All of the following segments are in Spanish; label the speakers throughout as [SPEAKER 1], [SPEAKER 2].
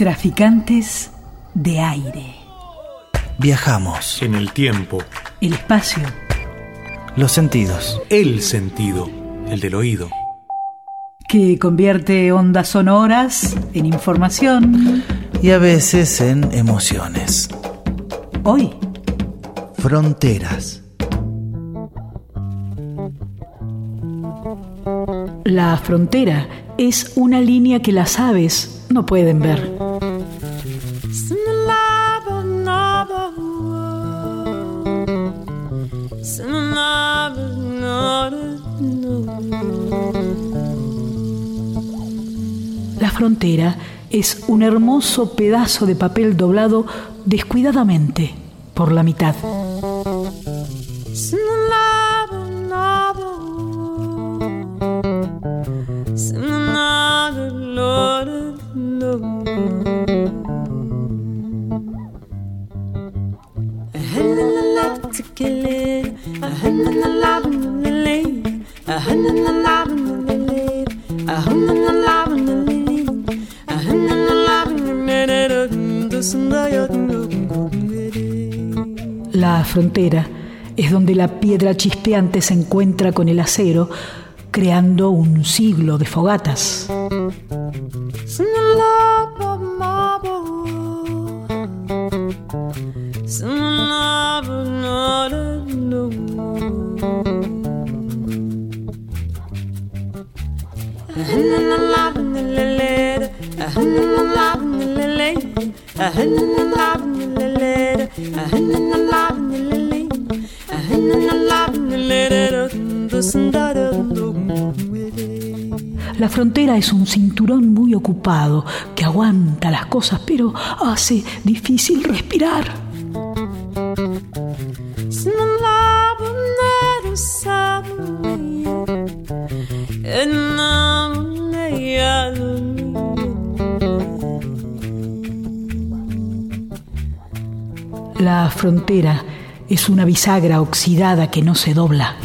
[SPEAKER 1] Traficantes de aire.
[SPEAKER 2] Viajamos.
[SPEAKER 3] En el tiempo.
[SPEAKER 1] El espacio.
[SPEAKER 2] Los sentidos.
[SPEAKER 3] El sentido. El del oído.
[SPEAKER 1] Que convierte ondas sonoras en información.
[SPEAKER 2] Y a veces en emociones.
[SPEAKER 1] Hoy.
[SPEAKER 2] Fronteras.
[SPEAKER 1] La frontera es una línea que las aves no pueden ver. Frontera es un hermoso pedazo de papel doblado descuidadamente por la mitad. Chispeante se encuentra con el acero, creando un siglo de fogatas. La frontera es un cinturón muy ocupado que aguanta las cosas, pero hace difícil respirar. La frontera es una bisagra oxidada que no se dobla.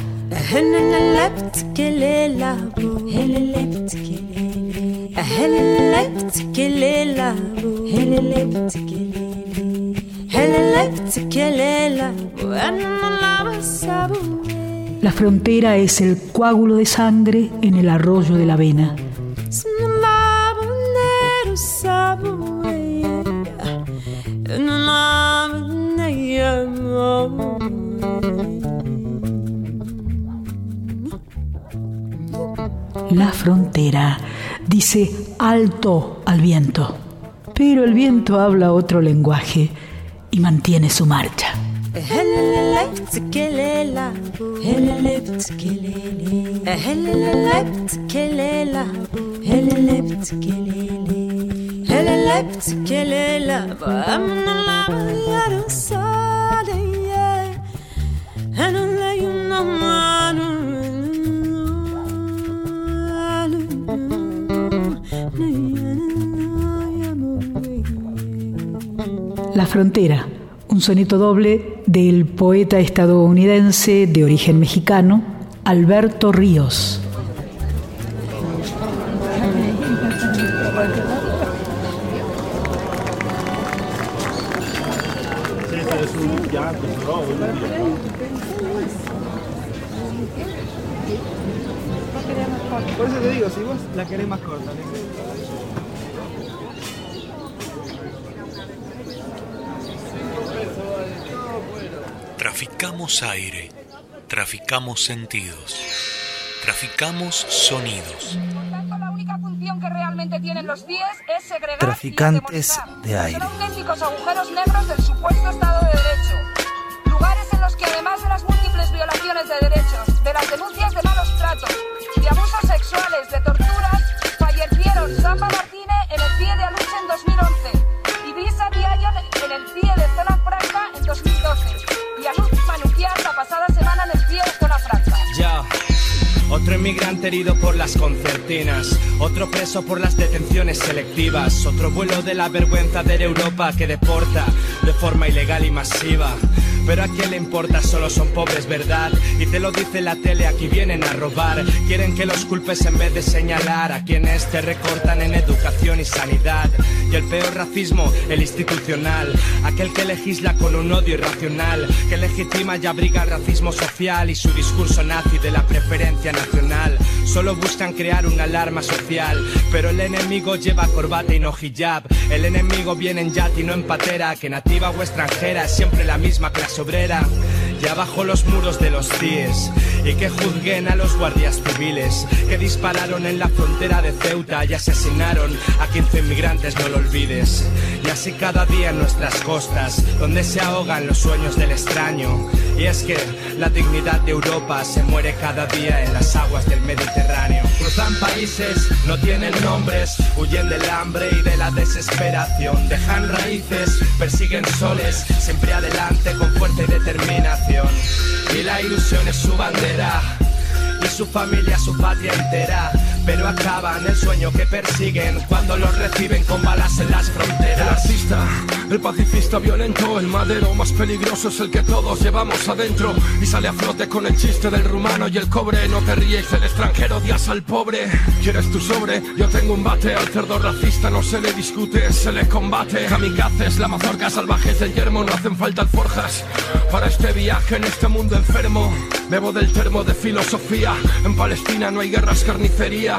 [SPEAKER 1] La frontera es el coágulo de sangre en el arroyo de la vena. Frontera. Dice alto al viento, pero el viento habla otro lenguaje y mantiene su marcha. La frontera, un soneto doble del poeta estadounidense de origen mexicano, Alberto Ríos.
[SPEAKER 4] Por eso te digo, si vos la querés más corta,
[SPEAKER 3] Traficamos aire, traficamos sentidos, traficamos sonidos.
[SPEAKER 5] La única función que realmente tienen los CIES es segregar
[SPEAKER 2] Traficantes
[SPEAKER 5] y
[SPEAKER 2] de aire.
[SPEAKER 5] Son auténticos agujeros negros del supuesto
[SPEAKER 6] Otro inmigrante herido por las concertinas, otro preso por las detenciones selectivas, otro vuelo de la vergüenza de Europa que deporta de forma ilegal y masiva. Pero a quién le importa, solo son pobres, ¿verdad? Y te lo dice la tele, aquí vienen a robar. Quieren que los culpes en vez de señalar a quienes te recortan en educación y sanidad. Y el peor racismo, el institucional. Aquel que legisla con un odio irracional, que legitima y abriga el racismo social y su discurso nazi de la preferencia nacional. Solo buscan crear una alarma social, pero el enemigo lleva corbata y no hijab. El enemigo viene en yat y no en patera, que nativa o extranjera es siempre la misma clase obrera. Y abajo los muros de los CIES, y que juzguen a los guardias civiles, que dispararon en la frontera de Ceuta y asesinaron a 15 inmigrantes, no lo olvides. Y así cada día en nuestras costas, donde se ahogan los sueños del extraño. Y es que la dignidad de Europa se muere cada día en las aguas del Mediterráneo. Cruzan países, no tienen nombres, huyen del hambre y de la desesperación. Dejan raíces, persiguen soles, siempre adelante con fuerza y determinación. Y la ilusión es su bandera y su familia, su patria entera. Pero acaban el sueño que persiguen cuando los reciben con balas en las fronteras.
[SPEAKER 7] El artista, el pacifista violento, el madero más peligroso es el que todos llevamos adentro. Y sale a flote con el chiste del rumano y el cobre. No te ríes, el extranjero odias al pobre. ¿Quieres tu sobre? Yo tengo un bate. Al cerdo racista no se le discute, se le combate. Kamikazes, la mazorca, salvajes del yermo, no hacen falta alforjas. Para este viaje en este mundo enfermo, bebo del termo de filosofía. En Palestina no hay guerras, carnicería.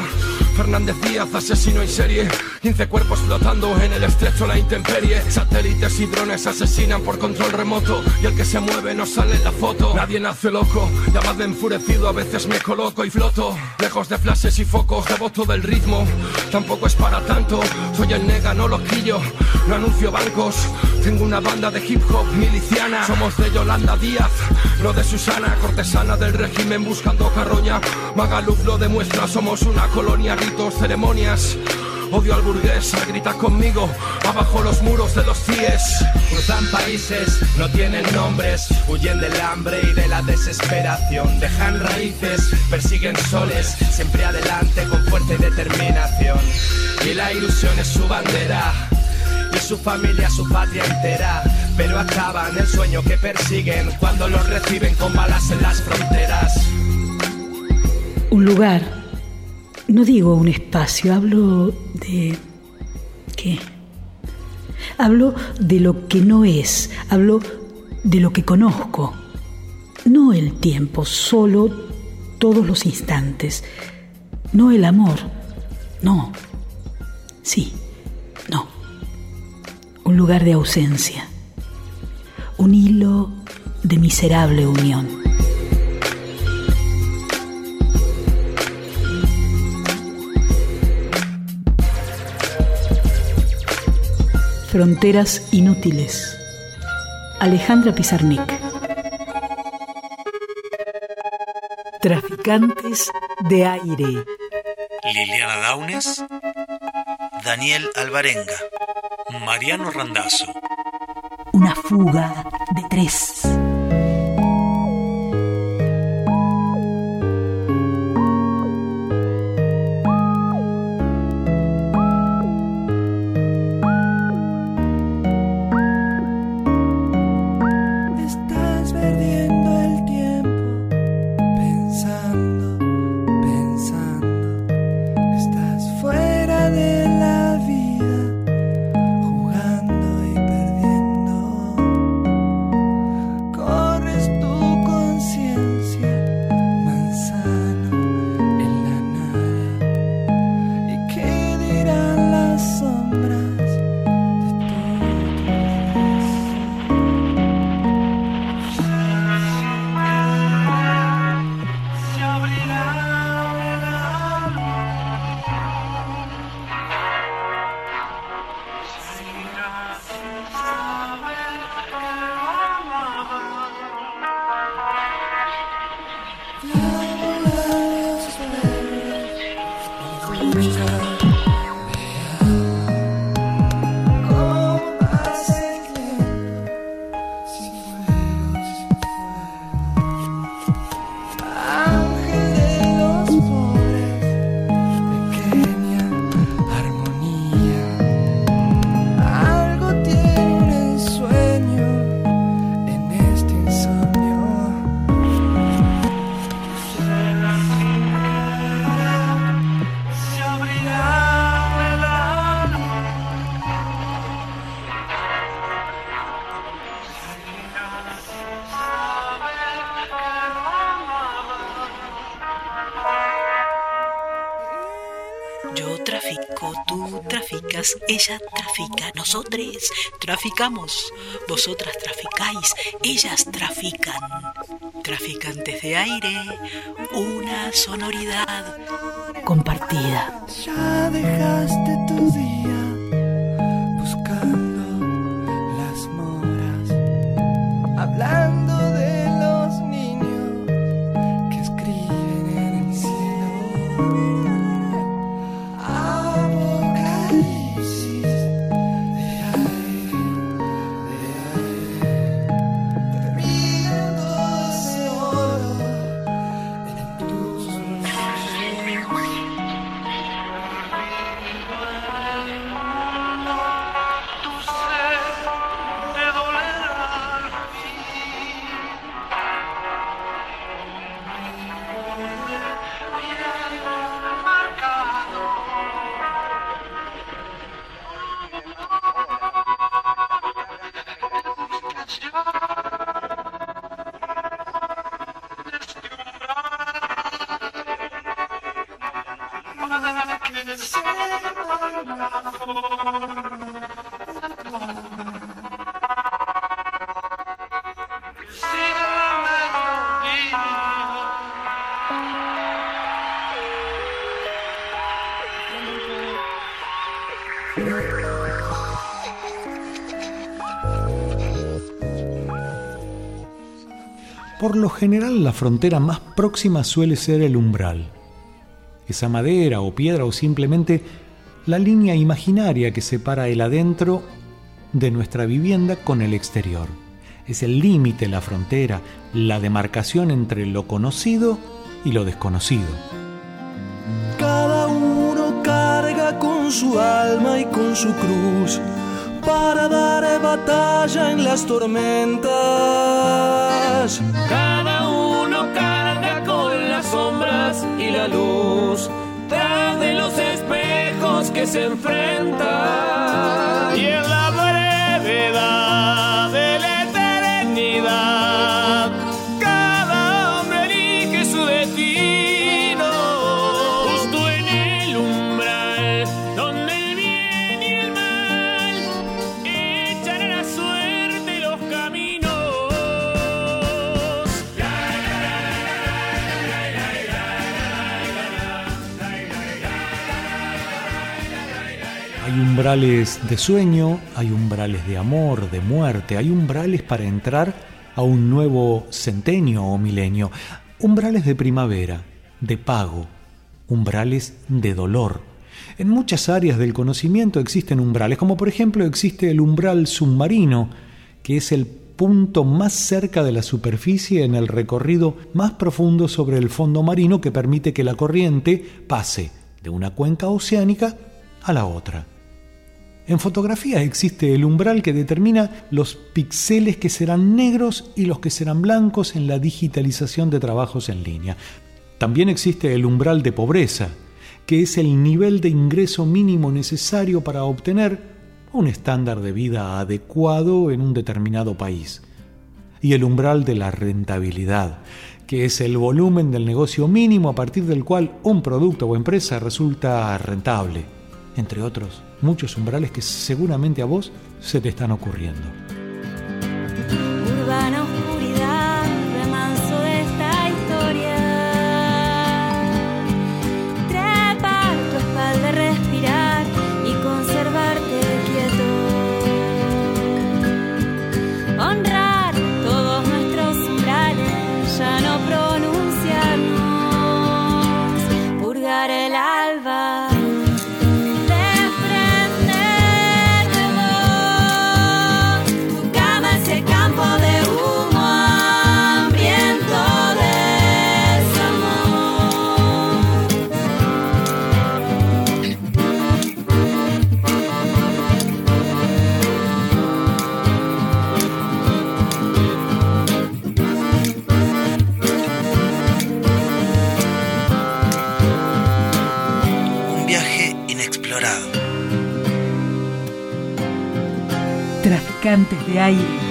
[SPEAKER 7] Fernández Díaz, asesino en serie. 15 cuerpos flotando en el estrecho, la intemperie. Satélites y drones asesinan por control remoto. Y el que se mueve no sale en la foto. Nadie nace loco, llamadme enfurecido, a veces me coloco y floto. Lejos de flashes y focos, devoto del ritmo. Tampoco es para tanto, soy el nega, no loquillo. No anuncio bancos, tengo una banda de hip hop miliciana. Somos de Yolanda Díaz, no de Susana, cortesana del régimen buscando carroña. Magaluf lo demuestra, somos una colonia, ritos, ceremonias. Odio al burgués, grita conmigo, abajo los muros de los CIES.
[SPEAKER 6] Cruzan países, no tienen nombres, huyen del hambre y de la desesperación. Dejan raíces, persiguen soles, siempre adelante con fuerza y determinación. Y la ilusión es su bandera y su familia, su patria entera. Pero acaban el sueño que persiguen cuando los reciben con balas en las fronteras.
[SPEAKER 1] Un lugar, no digo un espacio, hablo de... ¿Qué? Hablo de lo que no es, hablo de lo que conozco. No el tiempo, solo todos los instantes. No el amor, no. Sí, no. Un lugar de ausencia. Un hilo de miserable unión. Fronteras inútiles. Alejandra Pizarnik. Traficantes de aire.
[SPEAKER 3] Liliana Daunes,
[SPEAKER 2] Daniel Alvarenga.
[SPEAKER 3] Mariano Randazzo.
[SPEAKER 1] Una fuga de tres. Nosotros traficamos, vosotras traficáis, ellas trafican. Traficantes de aire, una sonoridad compartida.
[SPEAKER 8] Ya dejaste tu día buscando las moras, hablando
[SPEAKER 9] la frontera más próxima suele ser el umbral. Esa madera o piedra o simplemente la línea imaginaria que separa el adentro de nuestra vivienda con el exterior. Es el límite, la frontera, la demarcación entre lo conocido y lo desconocido.
[SPEAKER 8] Cada uno carga con su alma y con su cruz para dar batalla en las tormentas.
[SPEAKER 10] Cada sombras y la luz tras de los espejos que se enfrentan. Y en la brevedad
[SPEAKER 9] umbrales de sueño, hay umbrales de amor, de muerte, hay umbrales para entrar a un nuevo centenio o milenio, umbrales de primavera, de pago, umbrales de dolor. En muchas áreas del conocimiento existen umbrales, como por ejemplo existe el umbral submarino, que es el punto más cerca de la superficie en el recorrido más profundo sobre el fondo marino que permite que la corriente pase de una cuenca oceánica a la otra. En fotografía existe el umbral que determina los píxeles que serán negros y los que serán blancos en la digitalización de trabajos en línea. También existe el umbral de pobreza, que es el nivel de ingreso mínimo necesario para obtener un estándar de vida adecuado en un determinado país. Y el umbral de la rentabilidad, que es el volumen del negocio mínimo a partir del cual un producto o empresa resulta rentable, entre otros muchos umbrales que seguramente a vos se te están ocurriendo.
[SPEAKER 1] Traficantes de aire.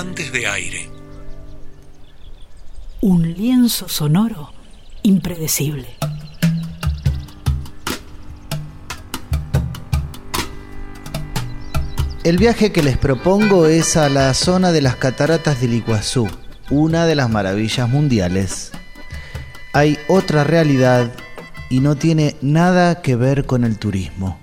[SPEAKER 11] De
[SPEAKER 3] aire.
[SPEAKER 1] Un lienzo sonoro impredecible.
[SPEAKER 12] El viaje que les propongo es a la zona de las cataratas del Iguazú, una de las maravillas mundiales. Hay otra realidad y no tiene nada que ver con el turismo.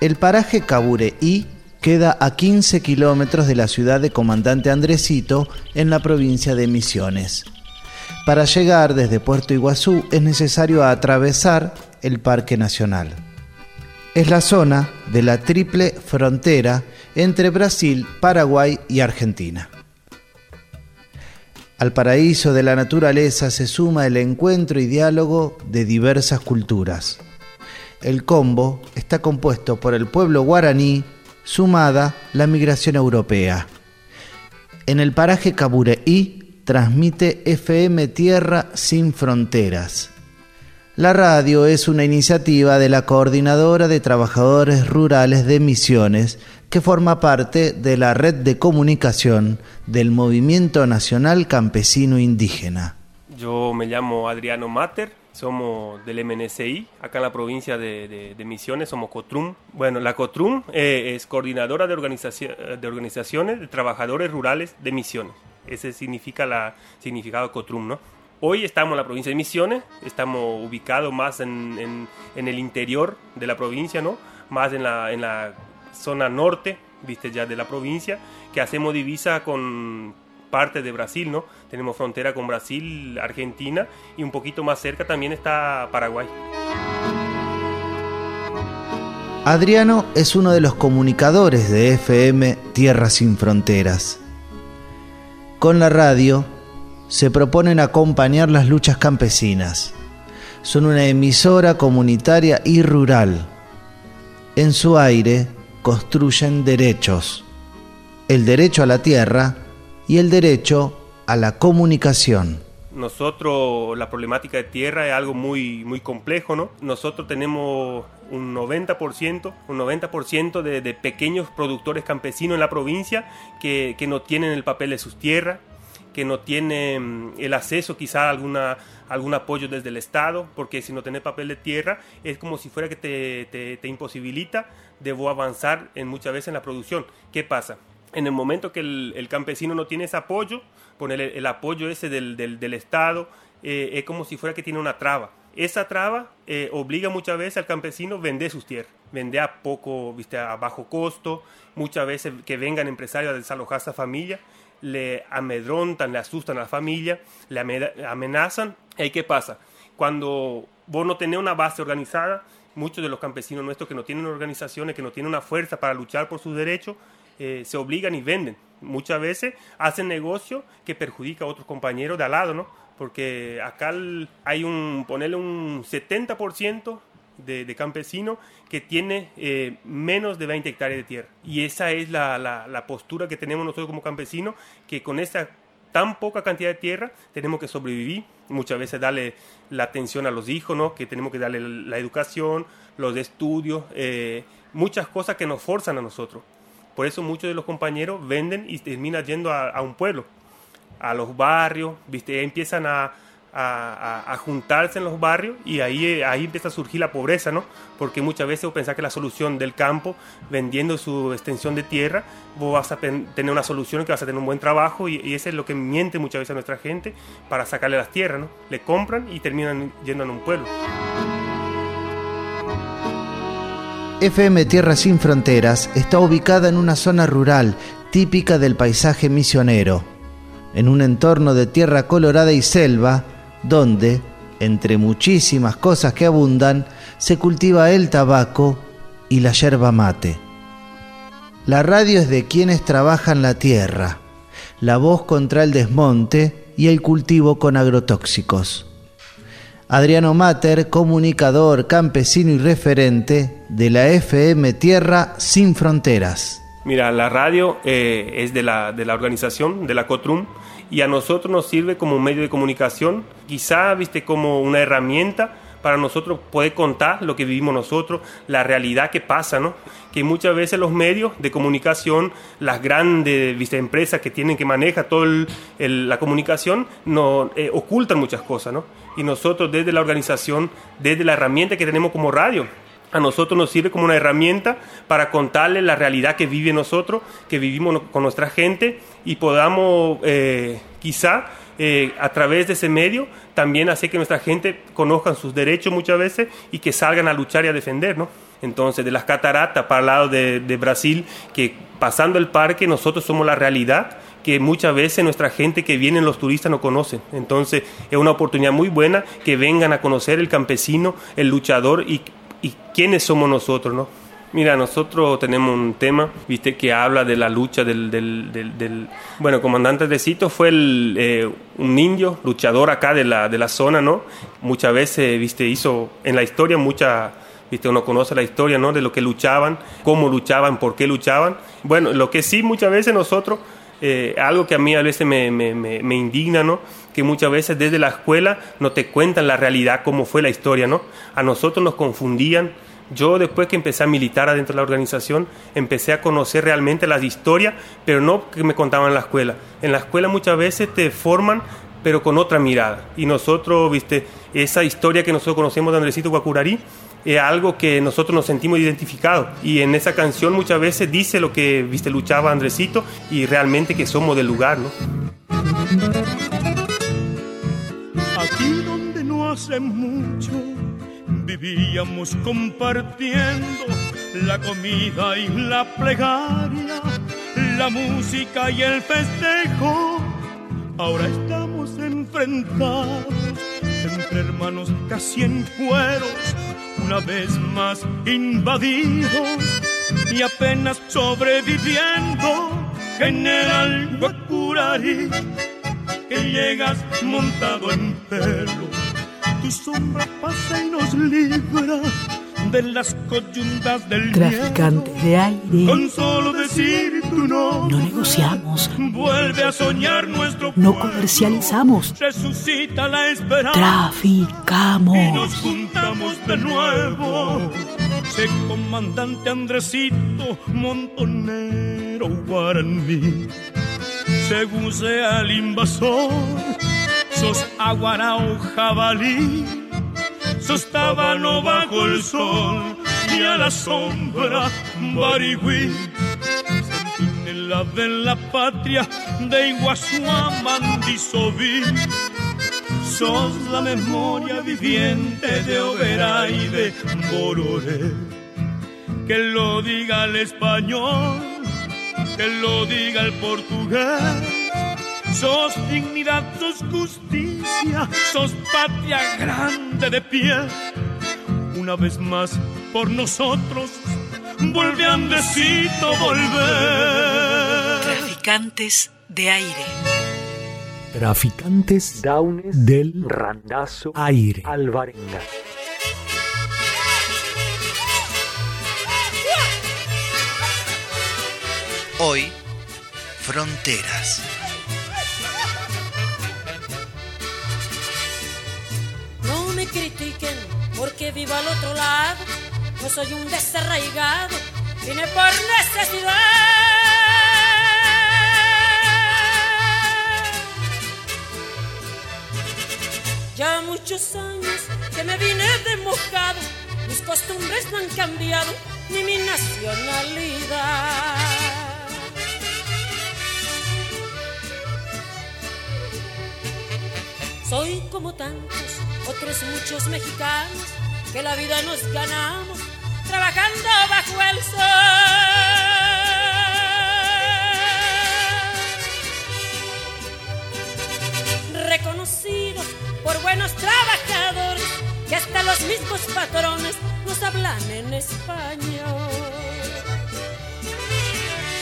[SPEAKER 12] El paraje Cabureí queda a 15 kilómetros de la ciudad de Comandante Andresito en la provincia de Misiones. Para llegar desde Puerto Iguazú es necesario atravesar el Parque Nacional. Es la zona de la triple frontera entre Brasil, Paraguay y Argentina. Al paraíso de la naturaleza se suma el encuentro y diálogo de diversas culturas. El combo está compuesto por el pueblo guaraní, sumada la migración europea. En el paraje Cabureí transmite FM Tierra Sin Fronteras. La radio es una iniciativa de la Coordinadora de Trabajadores Rurales de Misiones que forma parte de la red de comunicación del Movimiento Nacional Campesino Indígena.
[SPEAKER 13] Yo me llamo Adriano Mater, somos del MNCI, acá en la provincia de, Misiones, somos COTRUM. Bueno, la COTRUM eh, es Coordinadora de, Organizaci- de Organizaciones de Trabajadores Rurales de Misiones. Ese significa el significado COTRUM, ¿no? Hoy estamos en la provincia de Misiones, estamos ubicados más en, en- en el interior de la provincia, ¿no? Más en la, en la zona norte, viste ya de la provincia, que hacemos divisa con parte de Brasil, ¿no? Tenemos frontera con Brasil, Argentina y un poquito más cerca también está Paraguay.
[SPEAKER 12] Adriano es uno de los comunicadores de FM Tierra Sin Fronteras. Con la radio se proponen acompañar las luchas campesinas. Son una emisora comunitaria y rural. En su aire construyen derechos. El derecho a la tierra y el derecho a la comunicación.
[SPEAKER 13] Nosotros, la problemática de tierra es algo muy, muy complejo, ¿no? Nosotros tenemos un 90%, un 90% de, de pequeños productores campesinos en la provincia que, que no tienen el papel de sus tierras, que no tienen el acceso quizá a alguna, algún apoyo desde el Estado, porque si no tenés papel de tierra es como si fuera que te, te, te imposibilita de avanzar en muchas veces en la producción. ¿Qué pasa? En el momento que el, campesino no tiene ese apoyo, poner el, apoyo ese del, Estado, eh, es como si fuera que tiene una traba. Esa traba eh, obliga muchas veces al campesino a vender sus tierras, vender a poco, viste, a bajo costo, muchas veces que vengan empresarios a desalojar a esa familia, le amedrontan, le asustan a la familia, le ame- amenazan. ¿Y qué pasa? Cuando vos no tenés una base organizada, muchos de los campesinos nuestros que no tienen organizaciones, que no tienen una fuerza para luchar por sus derechos, eh, se obligan y venden. Muchas veces hacen negocio que perjudica a otros compañeros de al lado, ¿no? Porque acá hay un, ponerle un 70% de, de campesinos que tiene eh, menos de 20 hectáreas de tierra. Y esa es la, la- postura que tenemos nosotros como campesinos, que con esa tan poca cantidad de tierra tenemos que sobrevivir, muchas veces darle la atención a los hijos, ¿no? que tenemos que darle la educación, los estudios, eh, muchas cosas que nos forzan a nosotros. Por eso muchos de los compañeros venden y terminan yendo a, un pueblo, a los barrios, ¿viste? empiezan a, a- a- juntarse en los barrios y ahí, ahí empieza a surgir la pobreza, ¿no? Porque muchas veces vos pensás que la solución del campo, vendiendo su extensión de tierra, vos vas a tener una solución que vas a tener un buen trabajo y, y eso es lo que miente muchas veces a nuestra gente para sacarle las tierras, ¿no? Le compran y terminan yendo a un pueblo.
[SPEAKER 12] FM Tierra Sin Fronteras está ubicada en una zona rural típica del paisaje misionero, en un entorno de tierra colorada y selva, donde, entre muchísimas cosas que abundan, se cultiva el tabaco y la yerba mate. La radio es de quienes trabajan la tierra, la voz contra el desmonte y el cultivo con agrotóxicos. Adriano Mater, comunicador, campesino y referente de la FM Tierra Sin Fronteras.
[SPEAKER 13] Mira, la radio eh, es de la, de la organización, de la COTRUM, y a nosotros nos sirve como un medio de comunicación, quizá, viste, como una herramienta para nosotros poder contar lo que vivimos nosotros, la realidad que pasa, ¿no? Que muchas veces los medios de comunicación, las grandes ¿viste? empresas que tienen que manejar toda la comunicación, no, eh, ocultan muchas cosas, ¿no? Y nosotros desde la organización, desde la herramienta que tenemos como radio, a nosotros nos sirve como una herramienta para contarle la realidad que vive nosotros, que vivimos con nuestra gente y podamos eh, quizá eh, a través de ese medio también hacer que nuestra gente conozcan sus derechos muchas veces y que salgan a luchar y a defender, ¿no? Entonces, de las cataratas para el lado de, de Brasil, que pasando el parque nosotros somos la realidad que muchas veces nuestra gente que vienen los turistas no conocen. Entonces es una oportunidad muy buena que vengan a conocer el campesino, el luchador y, y quiénes somos nosotros, ¿no? Mira, nosotros tenemos un tema, viste, que habla de la lucha del... del, del, bueno, comandante de Cito fue eh, un indio, luchador acá de la, de la zona, ¿no? Muchas veces, viste, hizo en la historia mucha... Viste, uno conoce la historia, ¿no? De lo que luchaban, cómo luchaban, por qué luchaban. Bueno, lo que sí muchas veces nosotros eh, algo que a mí a veces me, me, me, me, indigna, ¿no? Que muchas veces desde la escuela no te cuentan la realidad, cómo fue la historia, ¿no? A nosotros nos confundían. Yo después que empecé a militar adentro de la organización, empecé a conocer realmente las historias, pero no que me contaban en la escuela. En la escuela muchas veces te forman, pero con otra mirada. Y nosotros, viste, esa historia que nosotros conocemos de Andresito Guacurarí, es algo que nosotros nos sentimos identificados. Y en esa canción muchas veces dice lo que viste luchaba Andresito y realmente que somos del lugar, ¿no?
[SPEAKER 14] Aquí donde no hace mucho vivíamos compartiendo la comida y la plegaria, la música y el festejo. Ahora estamos enfrentados entre hermanos casi en cueros una vez más invadidos y apenas sobreviviendo. General Guacurari, que llegas montado en pelo, tu sombra pasa y nos libra de las coyuntas del
[SPEAKER 1] Traficantes de aire.
[SPEAKER 14] Con solo decir tu nombre.
[SPEAKER 1] No negociamos.
[SPEAKER 14] Vuelve a soñar nuestro
[SPEAKER 1] No comercializamos.
[SPEAKER 14] Resucita la esperanza.
[SPEAKER 1] Traficamos.
[SPEAKER 14] Y nos juntamos de nuevo. Sé comandante Andresito, montonero guaraní. Según sea el invasor, sos aguarao jabalí sos tábano bajo el sol y a la sombra barigüí. Centinela de la patria de Iguazú a Mandisoví. Sos la memoria viviente de Oberá y de Bororé. Que lo diga el español, que lo diga el portugués sos dignidad, sos justicia, sos patria grande de pie. Una vez más por nosotros, vuelve Andesito, volver.
[SPEAKER 1] Traficantes de aire.
[SPEAKER 9] Traficantes Downes del Randazo Aire. Alvarenga.
[SPEAKER 2] Hoy, Fronteras.
[SPEAKER 15] Critiquen porque vivo al otro lado. No soy un desarraigado, vine por necesidad. Ya muchos años que me vine de mojado, mis costumbres no han cambiado, ni mi nacionalidad. Soy como tantos otros muchos mexicanos que la vida nos ganamos trabajando bajo el sol. Reconocidos por buenos trabajadores que hasta los mismos patrones nos hablan en español.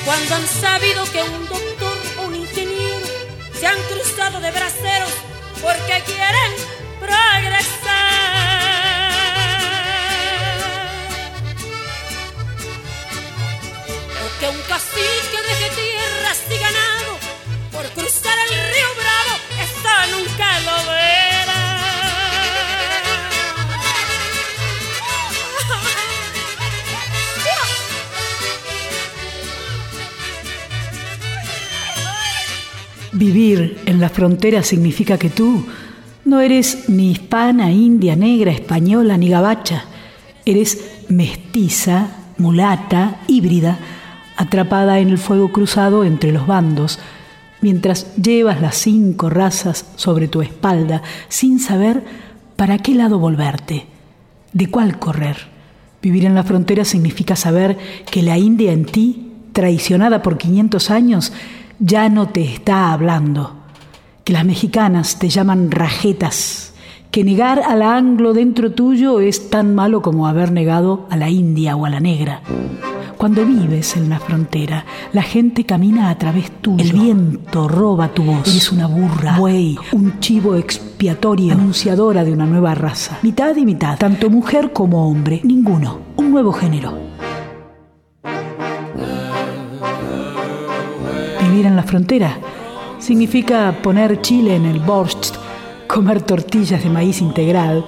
[SPEAKER 15] Cuando han sabido que un doctor o un ingeniero se han cruzado de braceros porque quieren progresar. Un cacique deje tierras y ganado por cruzar el río Bravo, esto nunca lo verá.
[SPEAKER 1] Vivir en la frontera significa que tú no eres ni hispana, india, negra, española ni gabacha. Eres mestiza, mulata, híbrida, atrapada en el fuego cruzado entre los bandos, mientras llevas las cinco razas sobre tu espalda sin saber para qué lado volverte, de cuál correr. Vivir en la frontera significa saber que la India en ti, traicionada por 500 años, ya no te está hablando, que las mexicanas te llaman rajetas, que negar a la anglo dentro tuyo es tan malo como haber negado a la india o a la negra. Cuando vives en la frontera, la gente camina a través tuyo. El viento roba tu voz. Eres una burra, buey, un chivo expiatorio, anunciadora de una nueva raza. Mitad y mitad, tanto mujer como hombre, ninguno. Un nuevo género. Vivir en la frontera significa poner chile en el borscht, comer tortillas de maíz integral,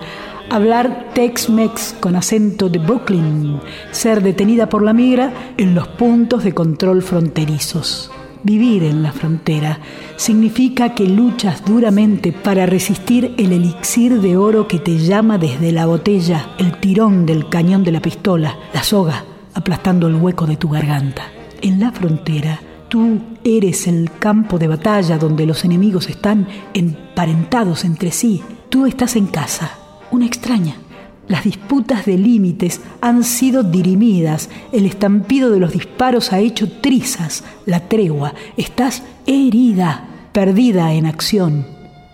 [SPEAKER 1] hablar Tex-Mex con acento de Brooklyn, ser detenida por la migra en los puntos de control fronterizos. Vivir en la frontera significa que luchas duramente para resistir el elixir de oro que te llama desde la botella, el tirón del cañón de la pistola, la soga aplastando el hueco de tu garganta. En la frontera, tú eres el campo de batalla donde los enemigos están emparentados entre sí. Tú estás en casa, una extraña. Las disputas de límites han sido dirimidas, el estampido de los disparos ha hecho trizas, la tregua. Estás herida, perdida en acción,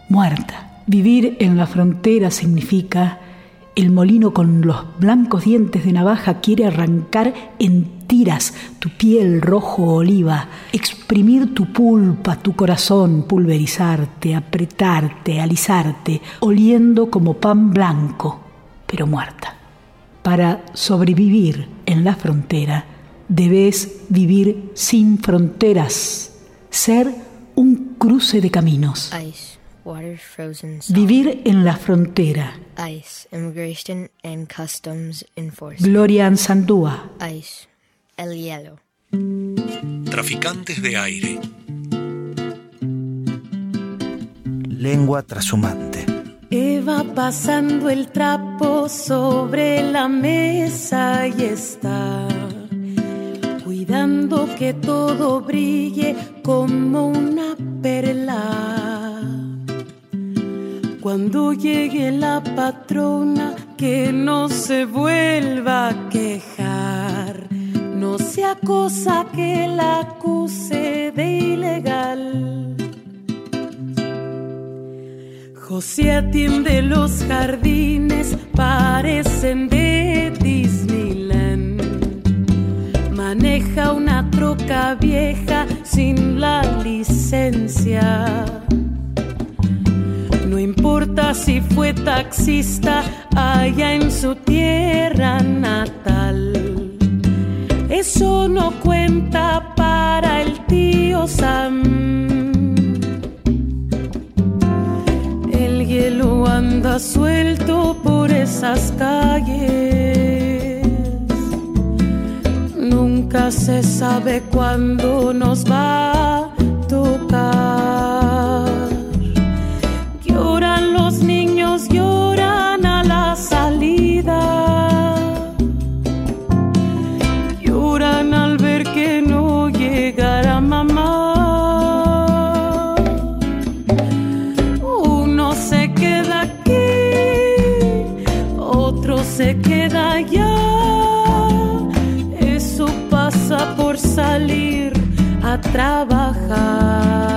[SPEAKER 1] muerta. Vivir en la frontera significa el molino con los blancos dientes de navaja quiere arrancar en tiras tu piel rojo oliva, exprimir tu pulpa, tu corazón, pulverizarte, apretarte, alisarte, oliendo como pan blanco, pero muerta. Para sobrevivir en la frontera, debes vivir sin fronteras, ser un cruce de caminos. Vivir en la frontera.
[SPEAKER 16] Ice, immigration and customs enforcement.
[SPEAKER 1] Gloria Ansandúa.
[SPEAKER 16] Ice, el hielo.
[SPEAKER 9] Traficantes de aire.
[SPEAKER 12] Lengua trashumante.
[SPEAKER 17] Eva pasando el trapo sobre la mesa y está cuidando que todo brille como una perla. Cuando llegue la patrona, que no se vuelva a quejar, no sea cosa que la acuse de ilegal. José atiende los jardines, parecen de Disneyland. Maneja una troca vieja sin la licencia. No importa si fue taxista allá en su tierra natal. Eso no cuenta para el tío Sam. El hielo anda suelto por esas calles. Nunca se sabe cuándo nos va trabajar.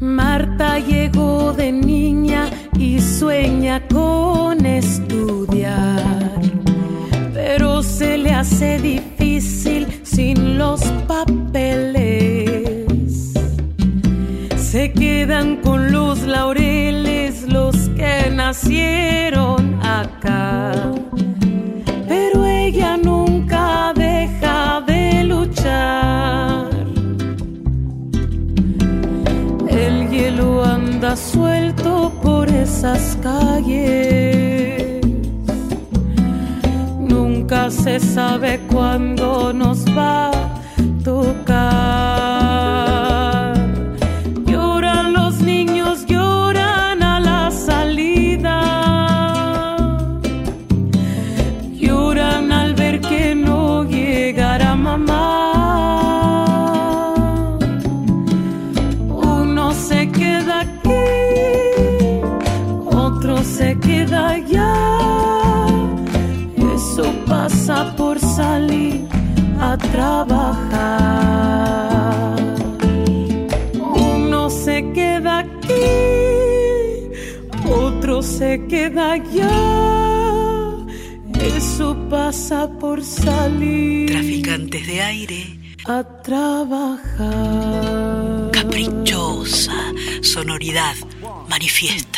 [SPEAKER 17] Marta llegó de niña y sueña con estudiar, pero se le hace se sabe cuándo nos va queda. Eso pasa por salir.
[SPEAKER 18] Traficantes de aire.
[SPEAKER 17] A trabajar.
[SPEAKER 18] Caprichosa. Sonoridad. Manifiesta.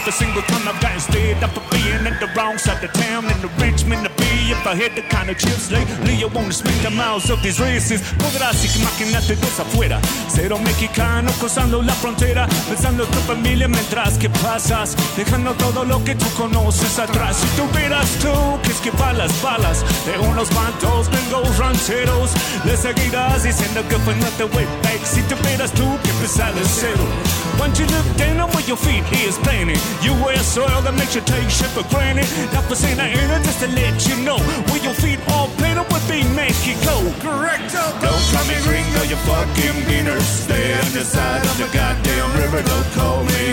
[SPEAKER 19] Every single time I've gotten stayed up for being at the wrong side of town in the Richmond to be if I had the kind of chips lately. You wanna spend the miles of these races. Podrás imaginarte desde afuera. Cero mexicano cruzando la frontera pensando en tu familia mientras que pasas dejando todo lo que tú conoces atrás. Si tuvieras tú que esquivar las balas de unos bandos gringos rancheros le seguirás diciendo que fue not the way back si tuvieras tú que empezar de cero. Once you look down on where your feet is planted you wear soil that makes you take shit for granted. La cocina era just to let you know where your feet all planted would be Mexico
[SPEAKER 20] Correcto.
[SPEAKER 21] Don't call me gringo, you fucking beaner. Stay on the side of the goddamn river Don't call me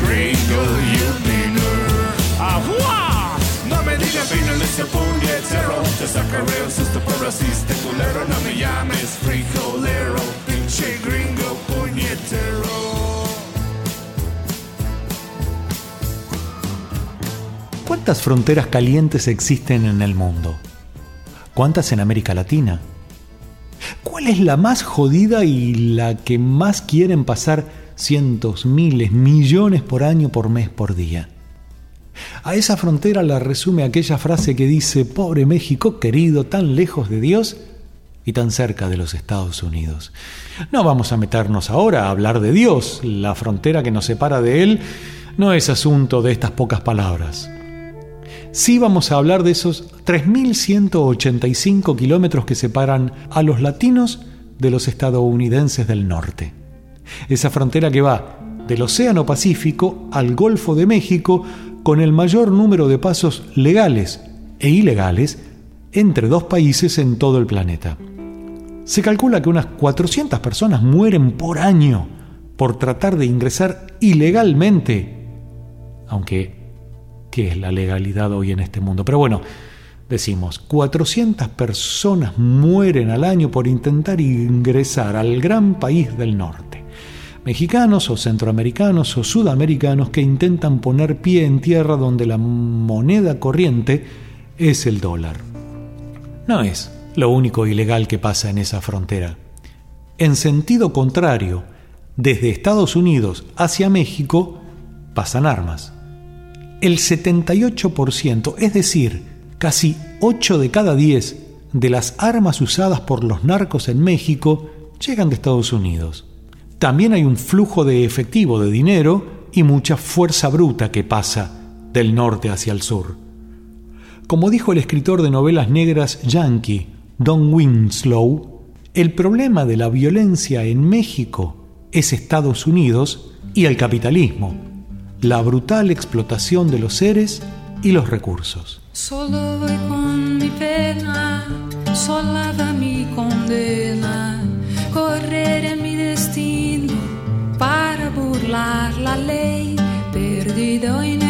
[SPEAKER 21] gringo, you beaner
[SPEAKER 19] Ahua!
[SPEAKER 21] No me digas ese puñetero Te sacaré un susto por racista culero. No me llames frijolero Pinche gringo puñetero
[SPEAKER 9] ¿Cuántas fronteras calientes existen en el mundo? ¿Cuántas en América Latina? ¿Cuál es la más jodida y la que más quieren pasar cientos, miles, millones por año, por mes, por día? A esa frontera la resume aquella frase que dice, pobre México querido, tan lejos de Dios y tan cerca de los Estados Unidos. No vamos a meternos ahora a hablar de Dios, la frontera que nos separa de Él no es asunto de estas pocas palabras. Sí vamos a hablar de esos 3.185 kilómetros que separan a los latinos de los estadounidenses del norte. Esa frontera que va del Océano Pacífico al Golfo de México con el mayor número de pasos legales e ilegales entre dos países en todo el planeta. Se calcula que unas 400 personas mueren por año por tratar de ingresar ilegalmente, aunque ¿qué es la legalidad hoy en este mundo? Pero bueno, decimos, 400 personas mueren al año por intentar ingresar al gran país del norte. Mexicanos o centroamericanos o sudamericanos que intentan poner pie en tierra donde la moneda corriente es el dólar. No es lo único ilegal que pasa en esa frontera. En sentido contrario, desde Estados Unidos hacia México pasan armas. El 78%, es decir, casi 8 de cada 10 de las armas usadas por los narcos en México llegan de Estados Unidos. También hay un flujo de efectivo de dinero y mucha fuerza bruta que pasa del norte hacia el sur. Como dijo el escritor de novelas negras yankee Don Winslow, el problema de la violencia en México es Estados Unidos y el capitalismo, la brutal explotación de los seres y los recursos.
[SPEAKER 22] Solo voy con mi pena, sola va mi condena, correr en mi destino para burlar la ley, perdido en el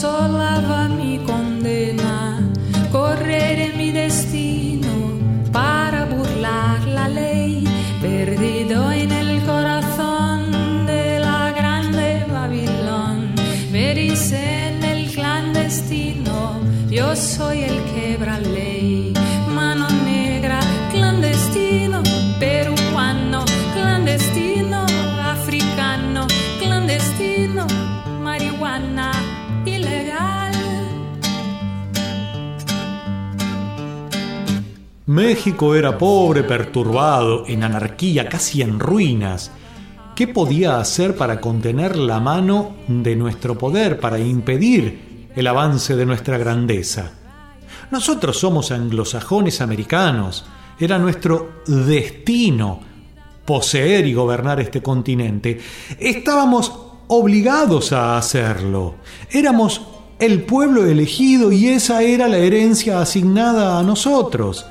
[SPEAKER 22] sola va mi condena, correr en mi destino para burlar la ley, perdido en el corazón de la grande Babilón. Me dicen el clandestino, yo soy
[SPEAKER 9] México era pobre, perturbado, en anarquía, casi en ruinas. ¿Qué podía hacer para contener la mano de nuestro poder, para impedir el avance de nuestra grandeza? Nosotros somos anglosajones americanos. Era nuestro destino poseer y gobernar este continente. Estábamos obligados a hacerlo. Éramos el pueblo elegido y esa era la herencia asignada a nosotros.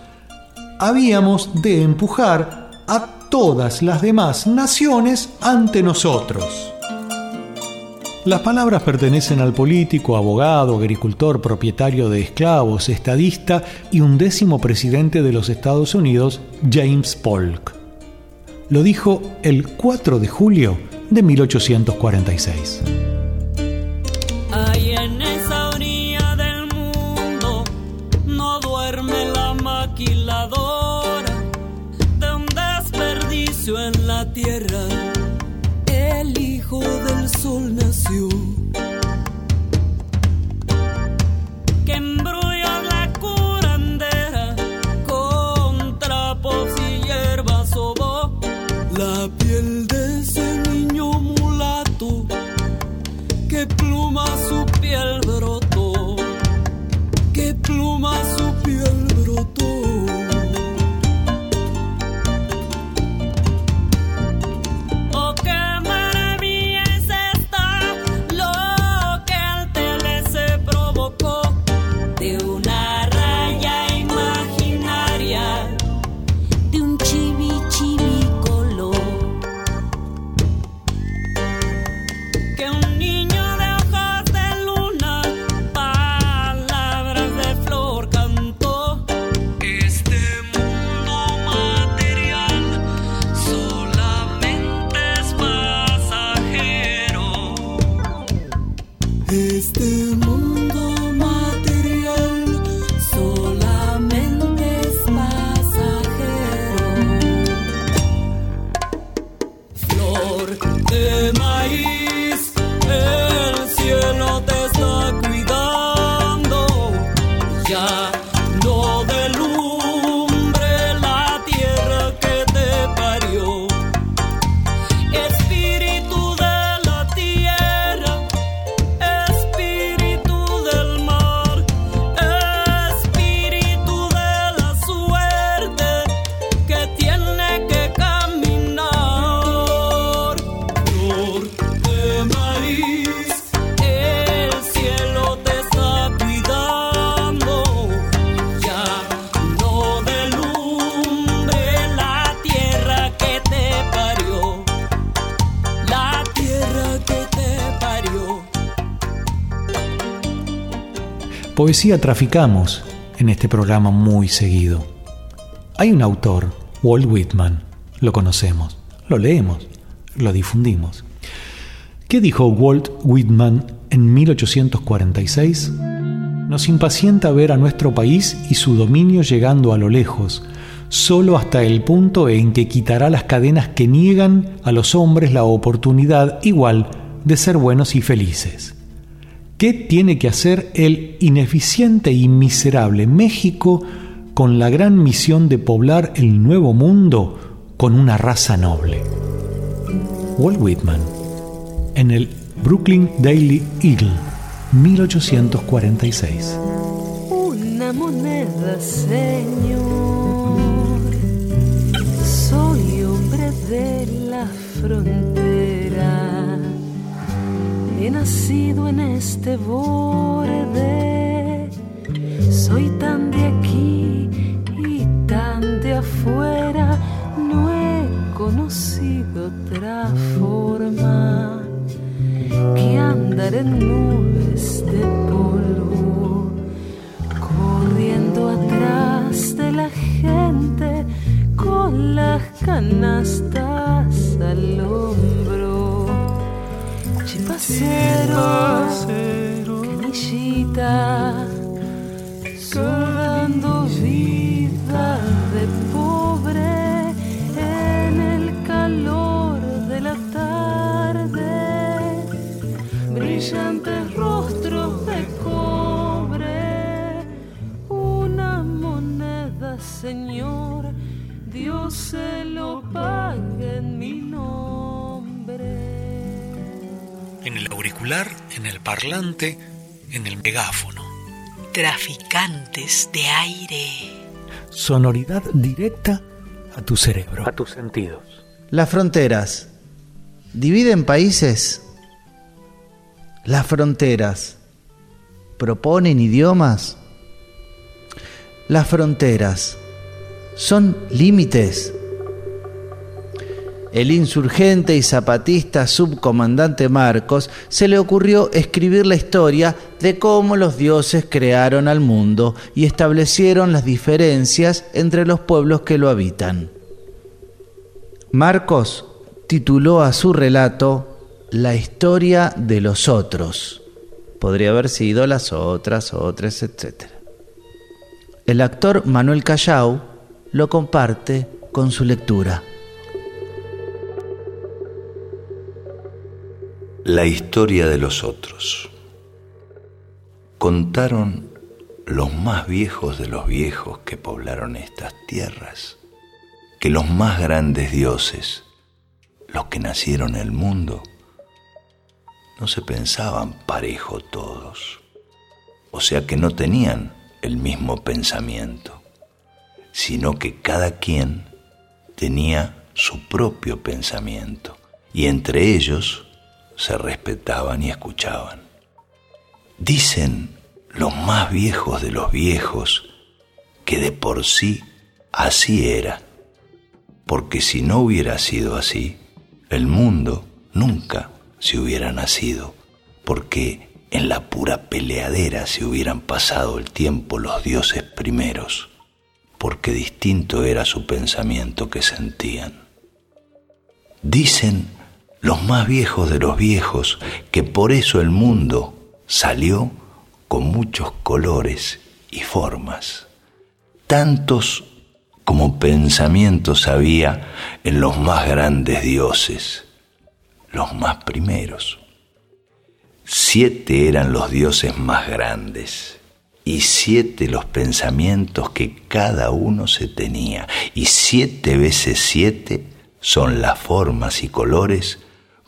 [SPEAKER 9] Habíamos de empujar a todas las demás naciones ante nosotros. Las palabras pertenecen al político, abogado, agricultor, propietario de esclavos, estadista y undécimo presidente de los Estados Unidos, James Polk. Lo dijo el 4 de julio de 1846.
[SPEAKER 10] Sol
[SPEAKER 9] Poesía traficamos en este programa muy seguido. Hay un autor, Walt Whitman, lo conocemos, lo leemos, lo difundimos. ¿Qué dijo Walt Whitman en 1846? Nos impacienta ver a nuestro país y su dominio llegando a lo lejos, solo hasta el punto en que quitará las cadenas que niegan a los hombres la oportunidad igual de ser buenos y felices. ¿Qué tiene que hacer el ineficiente y miserable México con la gran misión de poblar el nuevo mundo con una raza noble? Walt Whitman, en el Brooklyn Daily Eagle, 1846.
[SPEAKER 23] Una moneda, señor. Soy hombre de la frontera. He nacido en este borde. Soy tan de aquí y tan de afuera. No he conocido otra forma que andar en nubes de polvo, corriendo atrás de la gente con las canastas al hombro. Chipacero, canillita, sudando vida de pobre en el calor de la tarde. Brillantes rostros de cobre, una moneda, Señor, Dios se lo pague En
[SPEAKER 9] el auricular, en el parlante, en el megáfono.
[SPEAKER 1] Traficantes de aire.
[SPEAKER 9] Sonoridad directa a tu cerebro. A tus sentidos.
[SPEAKER 12] Las fronteras. ¿Dividen países? Las fronteras. ¿Proponen idiomas? Las fronteras. ¿Son límites? El insurgente y zapatista subcomandante Marcos se le ocurrió escribir la historia de cómo los dioses crearon al mundo y establecieron las diferencias entre los pueblos que lo habitan. Marcos tituló a su relato La historia de los otros. Podría haber sido las otras, otras, etc. El actor Manuel Callao lo comparte con su lectura.
[SPEAKER 24] La historia de los otros. Contaron los más viejos de los viejos que poblaron estas tierras, que los más grandes dioses, los que nacieron en el mundo, no se pensaban parejo todos, o sea que no tenían el mismo pensamiento, sino que cada quien tenía su propio pensamiento y entre ellos se respetaban y escuchaban. Dicen los más viejos de los viejos que de por sí así era, porque si no hubiera sido así, el mundo nunca se hubiera nacido, porque en la pura peleadera se hubieran pasado el tiempo los dioses primeros, porque distinto era su pensamiento que sentían. Dicen los más viejos de los viejos, que por eso el mundo salió con muchos colores y formas, tantos como pensamientos había en los más grandes dioses, los más primeros. Siete eran los dioses más grandes y siete los pensamientos que cada uno se tenía, y siete veces siete son las formas y colores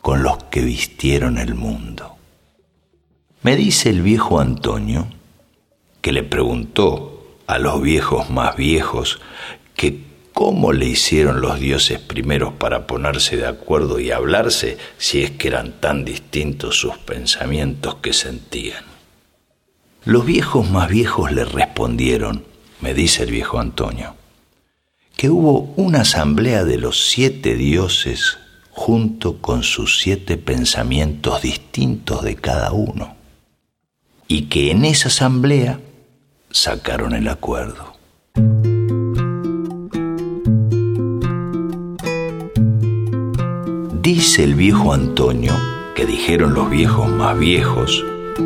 [SPEAKER 24] con los que vistieron el mundo. Me dice el viejo Antonio, que le preguntó a los viejos más viejos que cómo le hicieron los dioses primeros para ponerse de acuerdo y hablarse si es que eran tan distintos sus pensamientos que sentían. Los viejos más viejos le respondieron, me dice el viejo Antonio, que hubo una asamblea de los siete dioses junto con sus siete pensamientos distintos de cada uno. y que en esa asamblea sacaron el acuerdo. Dice el viejo Antonio, que dijeron los viejos más viejos,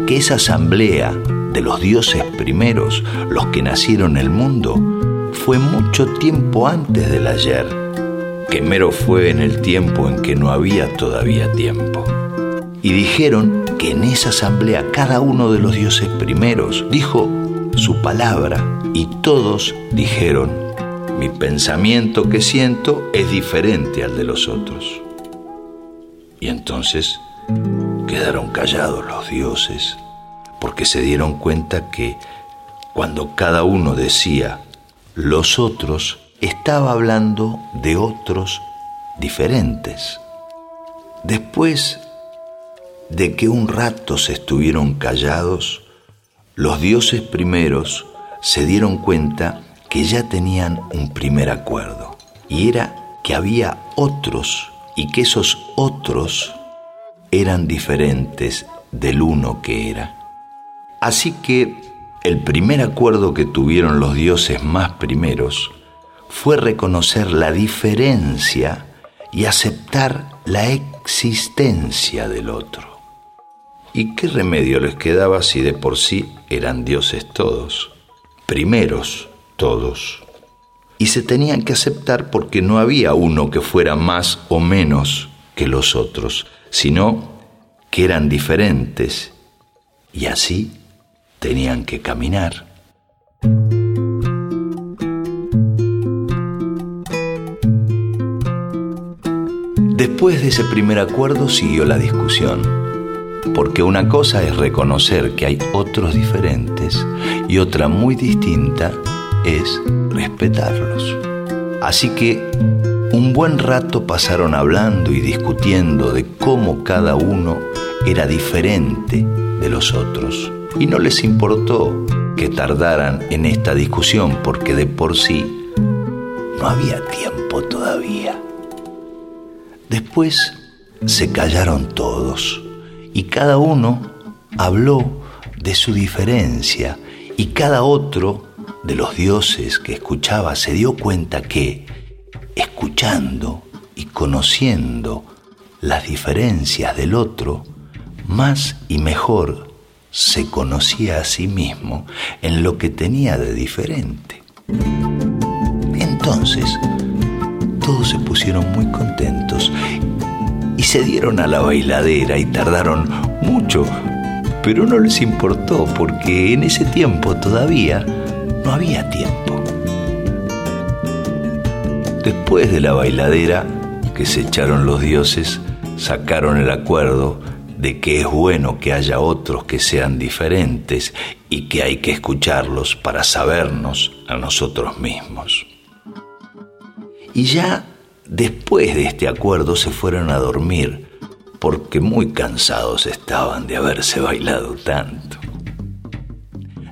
[SPEAKER 24] que esa asamblea de los dioses primeros, los que nacieron el mundo, fue mucho tiempo antes del ayer, que mero fue en el tiempo en que no había todavía tiempo. Y dijeron que en esa asamblea cada uno de los dioses primeros dijo su palabra y todos dijeron, mi pensamiento que siento es diferente al de los otros. Y entonces quedaron callados los dioses porque se dieron cuenta que cuando cada uno decía los otros, estaba hablando de otros diferentes. Después de que un rato se estuvieron callados, los dioses primeros se dieron cuenta que ya tenían un primer acuerdo, y era que había otros y que esos otros eran diferentes del uno que era. Así que el primer acuerdo que tuvieron los dioses más primeros fue reconocer la diferencia y aceptar la existencia del otro. ¿Y qué remedio les quedaba si de por sí eran dioses todos, primeros todos? Y se tenían que aceptar porque no había uno que fuera más o menos que los otros, sino que eran diferentes y así tenían que caminar. Después de ese primer acuerdo siguió la discusión, porque una cosa es reconocer que hay otros diferentes y otra muy distinta es respetarlos. Así que un buen rato pasaron hablando y discutiendo de cómo cada uno era diferente de los otros. Y no les importó que tardaran en esta discusión porque de por sí no había tiempo todavía. Después se callaron todos y cada uno habló de su diferencia y cada otro de los dioses que escuchaba se dio cuenta que, escuchando y conociendo las diferencias del otro, más y mejor se conocía a sí mismo en lo que tenía de diferente. Entonces, todos se pusieron muy contentos y se dieron a la bailadera y tardaron mucho, pero no les importó porque en ese tiempo todavía no había tiempo. Después de la bailadera que se echaron los dioses, sacaron el acuerdo de que es bueno que haya otros que sean diferentes y que hay que escucharlos para sabernos a nosotros mismos. Y ya después de este acuerdo se fueron a dormir porque muy cansados estaban de haberse bailado tanto.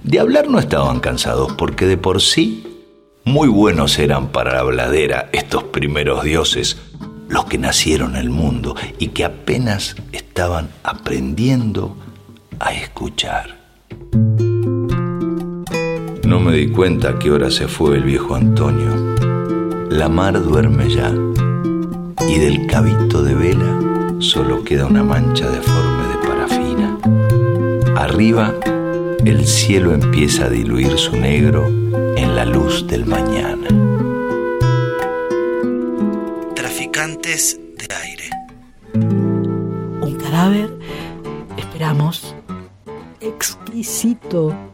[SPEAKER 24] De hablar no estaban cansados porque de por sí muy buenos eran para la habladera estos primeros dioses los que nacieron en el mundo y que apenas estaban aprendiendo a escuchar. No me di cuenta a qué hora se fue el viejo Antonio. La mar duerme ya y del cabito de vela solo queda una mancha deforme de parafina. Arriba el cielo empieza a diluir su negro en la luz del mañana.
[SPEAKER 2] Traficantes de aire.
[SPEAKER 1] Un cadáver, esperamos, exquisito.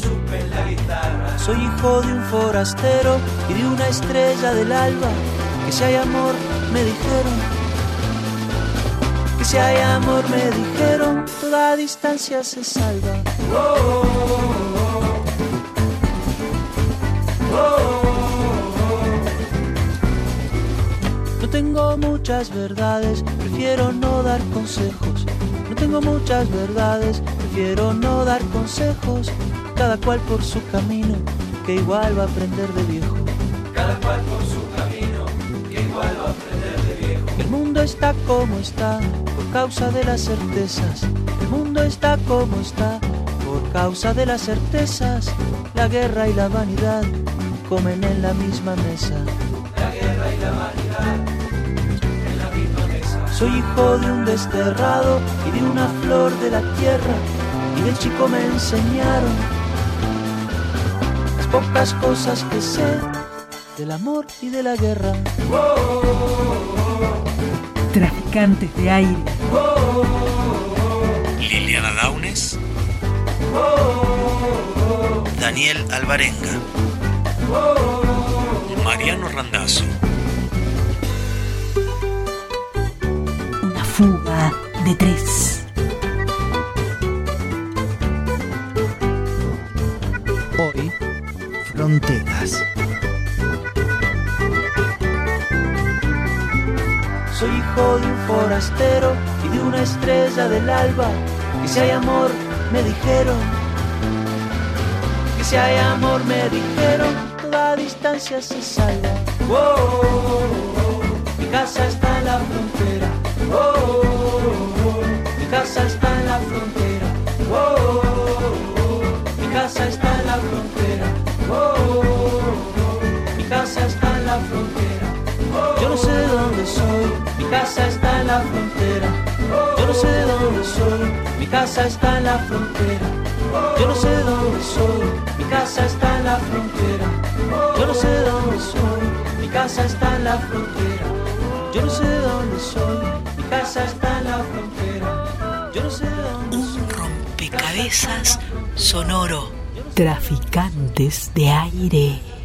[SPEAKER 25] supe la guitarra.
[SPEAKER 17] Soy hijo de un forastero y de una estrella del alba. Que si hay amor, me dijeron. Que si hay amor, me dijeron, toda distancia se salva. No tengo muchas verdades, prefiero no dar consejos. No tengo muchas verdades, prefiero no dar consejos. Cada cual por su camino, que igual va a aprender de viejo.
[SPEAKER 25] Cada cual por su camino, que igual va a aprender de viejo.
[SPEAKER 17] El mundo está como está por causa de las certezas. El mundo está como está por causa de las certezas. La guerra y la vanidad comen en la misma mesa.
[SPEAKER 25] La guerra y la vanidad en la misma mesa.
[SPEAKER 17] Soy hijo de un desterrado y de una flor de la tierra. Y de chico me enseñaron pocas cosas que sé del amor y de la guerra.
[SPEAKER 1] Traficantes de aire.
[SPEAKER 2] Liliana Daunes. Daniel Alvarenga.
[SPEAKER 3] Mariano Randazzo.
[SPEAKER 1] Una fuga de tres.
[SPEAKER 17] Soy hijo de un forastero y de una estrella del alba. Que si hay amor, me dijeron. Que si hay amor, me dijeron. Toda distancia se salva. Mi casa está en la frontera. Mi casa está en la frontera. Mi casa está en la frontera. Frontera. Yo no sé de dónde soy, mi casa está en la frontera. Yo no sé de dónde soy, mi casa está en la frontera. Yo no sé de dónde soy, mi casa está en la frontera. Yo no sé de dónde soy, mi casa está en la frontera. Yo no sé de dónde soy, mi casa está en la frontera. Yo no sé de dónde soy.
[SPEAKER 1] Rompecabezas sonoro. Traficantes de aire.